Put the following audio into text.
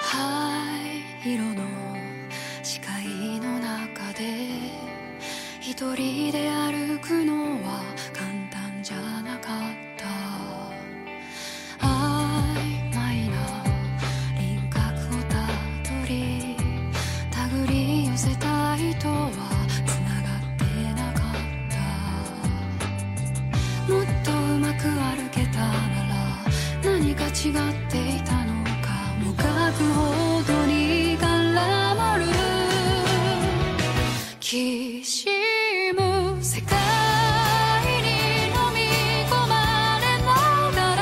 灰色の視界の中で一人で歩くのは簡単じゃなかった。曖昧な輪郭をたどり手繰り寄せた違っていたのかもがくほどに絡まる。きしむ世界に飲み込まれながら